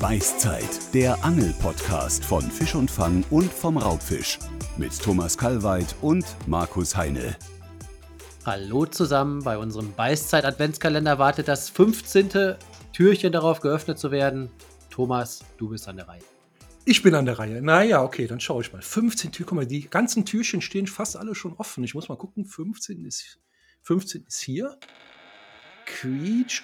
Beißzeit, der Angel-Podcast von Fisch und Fang und vom Raubfisch. Mit Thomas Kalweit und Markus Heine. Hallo zusammen, bei unserem Beißzeit-Adventskalender wartet das 15. Türchen darauf geöffnet zu werden. Thomas, du bist an der Reihe. Ich bin an der Reihe. Naja, okay, dann schaue ich mal. 15 Türchen, guck mal, die ganzen Türchen stehen fast alle schon offen. Ich muss mal gucken, 15 ist, 15 ist hier. Quietsch.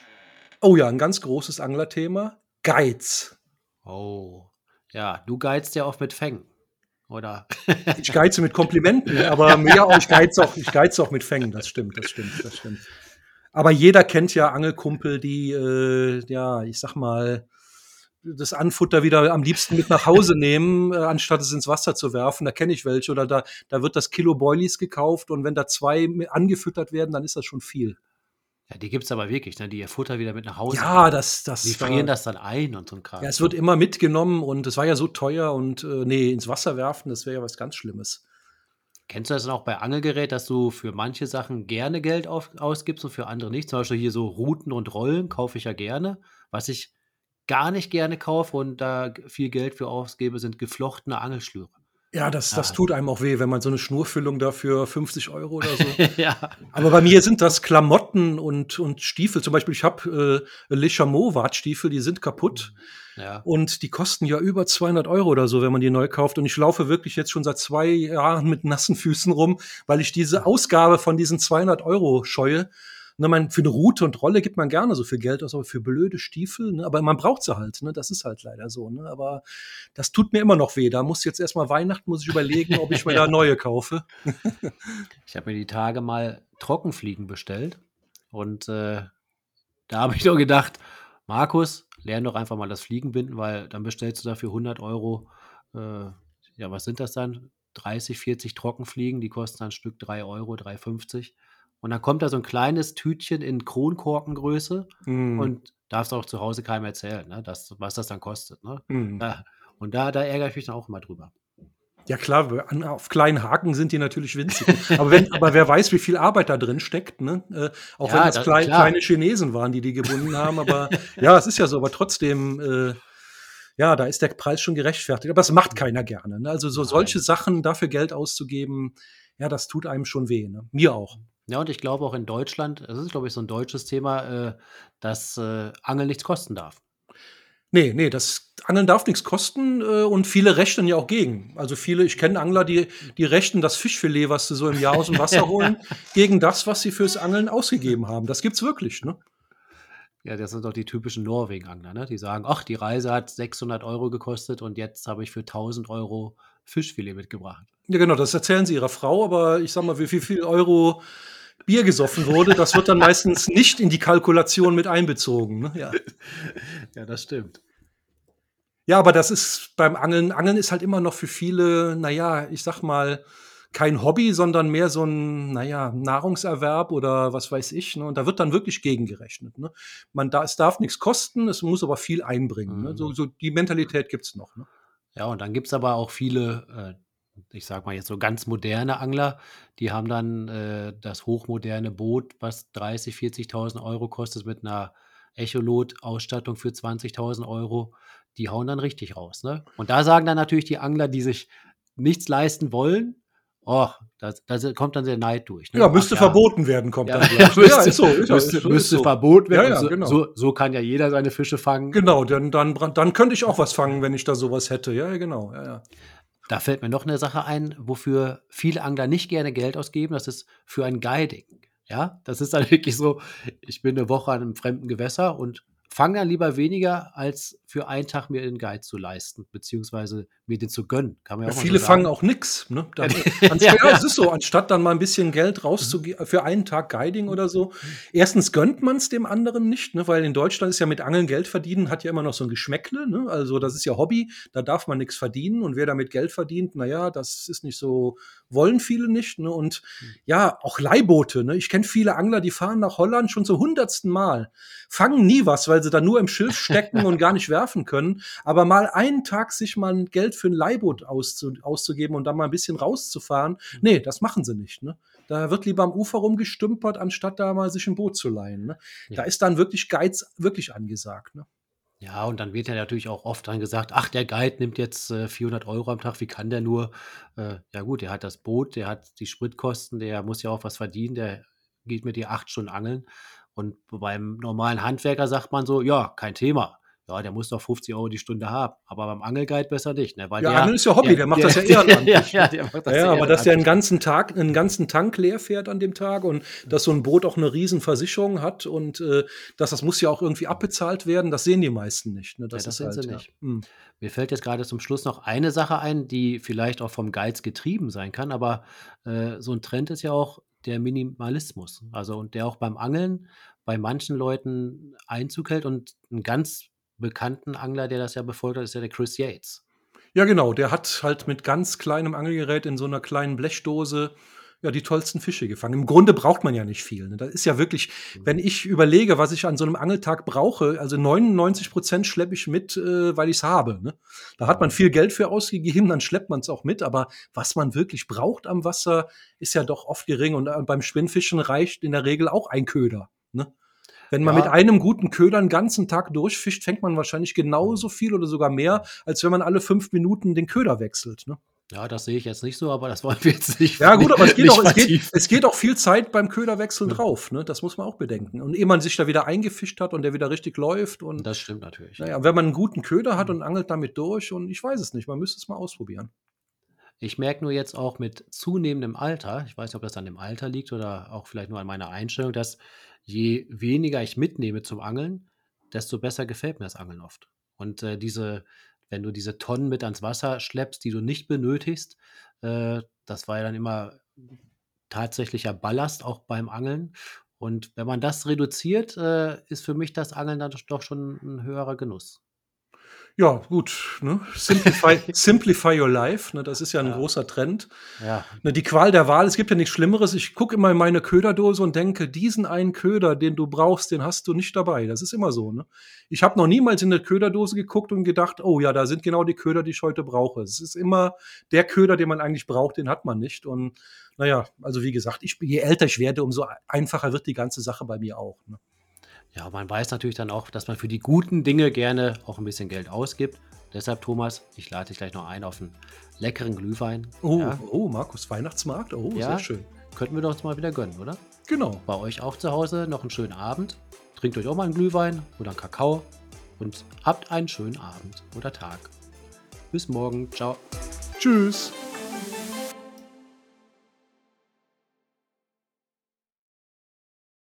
Oh ja, ein ganz großes Anglerthema. Geiz. Oh, ja, du geizt ja oft mit Fängen, oder? Ich geize mit Komplimenten, aber ja, ich geize auch, ich geize auch mit Fängen. Das stimmt, das stimmt, das stimmt. Aber jeder kennt ja Angelkumpel, die, äh, ja, ich sag mal, das Anfutter wieder am liebsten mit nach Hause nehmen, äh, anstatt es ins Wasser zu werfen. Da kenne ich welche. Oder da, da wird das Kilo Boilies gekauft und wenn da zwei angefüttert werden, dann ist das schon viel. Ja, die gibt es aber wirklich, ne? die ihr Futter wieder mit nach Hause Ja, das, das. Die frieren das dann ein und so ein Kram. Ja, es wird immer mitgenommen und es war ja so teuer und äh, nee, ins Wasser werfen, das wäre ja was ganz Schlimmes. Kennst du das dann auch bei Angelgerät, dass du für manche Sachen gerne Geld auf, ausgibst und für andere nicht? Zum Beispiel hier so Routen und Rollen kaufe ich ja gerne. Was ich gar nicht gerne kaufe und da viel Geld für ausgebe, sind geflochtene Angelschnüre. Ja, das, das Ah. tut einem auch weh, wenn man so eine Schnurfüllung dafür 50 Euro oder so. ja. Aber bei mir sind das Klamotten und, und Stiefel. Zum Beispiel, ich habe äh, Le Chameau Wartstiefel, die sind kaputt. ja. Und die kosten ja über 200 Euro oder so, wenn man die neu kauft. Und ich laufe wirklich jetzt schon seit zwei Jahren mit nassen Füßen rum, weil ich diese Ausgabe von diesen 200 Euro scheue. Ne, man, für eine Route und Rolle gibt man gerne so viel Geld aus, aber für blöde Stiefel, ne, aber man braucht sie halt, ne, das ist halt leider so, ne, aber das tut mir immer noch weh. Da muss jetzt erstmal Weihnachten, muss ich überlegen, ob ich mir da neue kaufe. Ich habe mir die Tage mal Trockenfliegen bestellt und äh, da habe ich nur gedacht, Markus, lern doch einfach mal das Fliegenbinden, weil dann bestellst du dafür 100 Euro, äh, ja, was sind das dann? 30, 40 Trockenfliegen, die kosten dann ein Stück 3 Euro, 3,50. Und dann kommt da so ein kleines Tütchen in Kronkorkengröße Mm, und darfst auch zu Hause keinem erzählen, ne, dass, was das dann kostet. Ne? mm. Ja, und da, da ärgere ich mich dann auch immer drüber. Ja klar, auf kleinen Haken sind die natürlich winzig. aber, wenn, aber wer weiß, wie viel Arbeit da drin steckt, ne? Äh, auch Ja, wenn das da- klein, kleine Chinesen waren, die die gebunden haben. Aber ja, es ist ja so. Aber trotzdem, äh, ja, da ist der Preis schon gerechtfertigt. Aber das macht keiner gerne. Ne? Also so Nein. solche Sachen dafür Geld auszugeben, ja, das tut einem schon weh. Ne? Mir auch. Ja, und ich glaube auch in Deutschland, das ist, glaube ich, so ein deutsches Thema, äh, dass äh, Angeln nichts kosten darf. Nee, nee, das Angeln darf nichts kosten äh, und viele rechnen ja auch gegen. Also viele, ich kenne Angler, die, die rechnen das Fischfilet, was sie so im Jahr aus dem Wasser holen, gegen das, was sie fürs Angeln ausgegeben haben. Das gibt's wirklich, ne? Ja, das sind doch die typischen Norwegen-Angler, ne? Die sagen, ach, die Reise hat 600 Euro gekostet und jetzt habe ich für 1000 Euro Fischfilet mitgebracht. Ja, genau, das erzählen sie ihrer Frau, aber ich sag mal, wie viel, viel Euro Bier gesoffen wurde, das wird dann meistens nicht in die Kalkulation mit einbezogen. Ne? Ja. Ja, das stimmt. ja, aber das ist beim Angeln, Angeln ist halt immer noch für viele, naja, ich sag mal, kein Hobby, sondern mehr so ein, naja, Nahrungserwerb oder was weiß ich. Ne? Und da wird dann wirklich gegengerechnet. Ne? Man da, es darf nichts kosten, es muss aber viel einbringen. Ne? Mhm. So, so die Mentalität gibt's noch. Ne? Ja, und dann gibt es aber auch viele, äh, ich sag mal jetzt so ganz moderne Angler, die haben dann äh, das hochmoderne Boot, was 30, 40.000 Euro kostet, mit einer Echolot-Ausstattung für 20.000 Euro. Die hauen dann richtig raus. Ne? Und da sagen dann natürlich die Angler, die sich nichts leisten wollen, oh, da, da kommt dann der Neid durch. Ne? Ja, müsste Ach verboten werden, kommt Ja, dann ja, müsste, ist so. Ist müsste, so, müsste so. verboten werden. Ja, ja, genau. so, so kann ja jeder seine Fische fangen. Genau, dann, dann, dann könnte ich auch was fangen, wenn ich da sowas hätte. Ja, ja, genau. Da fällt mir noch eine Sache ein, wofür viele Angler nicht gerne Geld ausgeben. Das ist für ein Guiding. Ja, das ist dann wirklich so, ich bin eine Woche an einem fremden Gewässer und fange dann lieber weniger, als für einen Tag mir den Guide zu leisten, beziehungsweise mir den zu gönnen. Kann man ja Ja, viele so fangen auch nix. Ne? Dann, Ja. ja, es ist so, anstatt dann mal ein bisschen Geld rauszugeben für einen Tag Guiding oder so. Erstens gönnt man es dem anderen nicht, ne? weil in Deutschland ist ja mit Angeln Geld verdienen, hat ja immer noch so ein Geschmäckle. Ne? Also das ist ja Hobby, da darf man nichts verdienen. Und wer damit Geld verdient, naja, das ist nicht so, wollen viele nicht. Ne? Und ja, auch Leihboote. Ne? Ich kenne viele Angler, die fahren nach Holland schon zum hundertsten Mal, fangen nie was, weil sie da nur im Schiff stecken und gar nicht werfen können. Aber mal einen Tag sich mal ein Geld für ein Leihboot auszu auszugeben und dann mal ein bisschen rauszufahren, nee, das machen sie nicht. Ne? Da wird lieber am Ufer rumgestümpert, anstatt da mal sich ein Boot zu leihen. Ne? Da Ja. ist dann wirklich Geiz wirklich angesagt. Ne? Ja, und dann wird ja natürlich auch oft dann gesagt, ach, der Guide nimmt jetzt äh, 400 Euro am Tag, wie kann der nur? Äh, ja gut, der hat das Boot, der hat die Spritkosten, der muss ja auch was verdienen, der geht mit dir acht Stunden angeln. Und beim normalen Handwerker sagt man so, ja, kein Thema. Ja, der muss doch 50 Euro die Stunde haben. Aber beim Angelguide besser nicht, ne? Weil Ja, der, Angeln ist ja Hobby, der, der macht der, das ja ehrenamtlich. ja, ne? ja, der macht das Ja, aber dass der einen ganzen Tag, einen ganzen Tank leer fährt an dem Tag und dass so ein Boot auch eine riesen Versicherung hat und äh, dass das muss ja auch irgendwie abbezahlt werden, das sehen die meisten nicht. Ne? Ja, Das das ist sehen halt, sie ja. nicht. Hm. Mir fällt jetzt gerade zum Schluss noch eine Sache ein, die vielleicht auch vom Geiz getrieben sein kann, aber äh, so ein Trend ist ja auch der Minimalismus. Also und der auch beim Angeln bei manchen Leuten Einzug hält und einen ganz bekannten Angler, der das ja befolgt hat, ist ja der Chris Yates. Ja, genau, der hat halt mit ganz kleinem Angelgerät in so einer kleinen Blechdose ja die tollsten Fische gefangen. Im Grunde braucht man ja nicht viel. Ne? Das ist ja wirklich, wenn ich überlege, was ich an so einem Angeltag brauche, also 99 Prozent schleppe ich mit, äh, weil ich es habe. Ne? Da hat man viel Geld für ausgegeben, dann schleppt man es auch mit. Aber was man wirklich braucht am Wasser, ist ja doch oft gering. Und äh, beim Spinnfischen reicht in der Regel auch ein Köder. Wenn man Ja. mit einem guten Köder einen ganzen Tag durchfischt, fängt man wahrscheinlich genauso viel oder sogar mehr, als wenn man alle fünf Minuten den Köder wechselt. Ne? Ja, das sehe ich jetzt nicht so, aber das wollen wir jetzt nicht. Ja, gut, aber es geht, auch, es, geht, es geht auch viel Zeit beim Köderwechsel drauf. Ne? Das muss man auch bedenken. Und ehe man sich da wieder eingefischt hat und der wieder richtig läuft und Das stimmt natürlich. naja, wenn man einen guten Köder hat und angelt damit durch und ich weiß es nicht, man müsste es mal ausprobieren. Ich merke nur jetzt auch mit zunehmendem Alter, ich weiß nicht, ob das an dem Alter liegt oder auch vielleicht nur an meiner Einstellung, dass je weniger ich mitnehme zum Angeln, desto besser gefällt mir das Angeln oft. Und äh, diese, wenn du diese Tonnen mit ans Wasser schleppst, die du nicht benötigst, äh, das war ja dann immer tatsächlicher Ballast auch beim Angeln. Und wenn man das reduziert, äh, ist für mich das Angeln dann doch schon ein höherer Genuss. Ja, gut. Ne? Simplify, simplify your life. Ne? Das ist ja ein Ja. großer Trend. Ja, Ne, die Qual der Wahl, es gibt ja nichts Schlimmeres. Ich gucke immer in meine Köderdose und denke, diesen einen Köder, den du brauchst, den hast du nicht dabei. Das ist immer so. Ne? Ich habe noch niemals in eine Köderdose geguckt und gedacht, oh ja, da sind genau die Köder, die ich heute brauche. Es ist immer der Köder, den man eigentlich braucht, den hat man nicht. Und naja, also wie gesagt, ich, je älter ich werde, umso einfacher wird die ganze Sache bei mir auch. Ne? Ja, man weiß natürlich dann auch, dass man für die guten Dinge gerne auch ein bisschen Geld ausgibt. Deshalb, Thomas, ich lade dich gleich noch ein auf einen leckeren Glühwein. Oh, ja, oh, Markus, Weihnachtsmarkt, oh, Ja. sehr schön. könnten wir doch uns mal wieder gönnen, oder? Genau. Bei euch auch zu Hause noch einen schönen Abend. Trinkt euch auch mal einen Glühwein oder einen Kakao und habt einen schönen Abend oder Tag. Bis morgen. Ciao. Tschüss.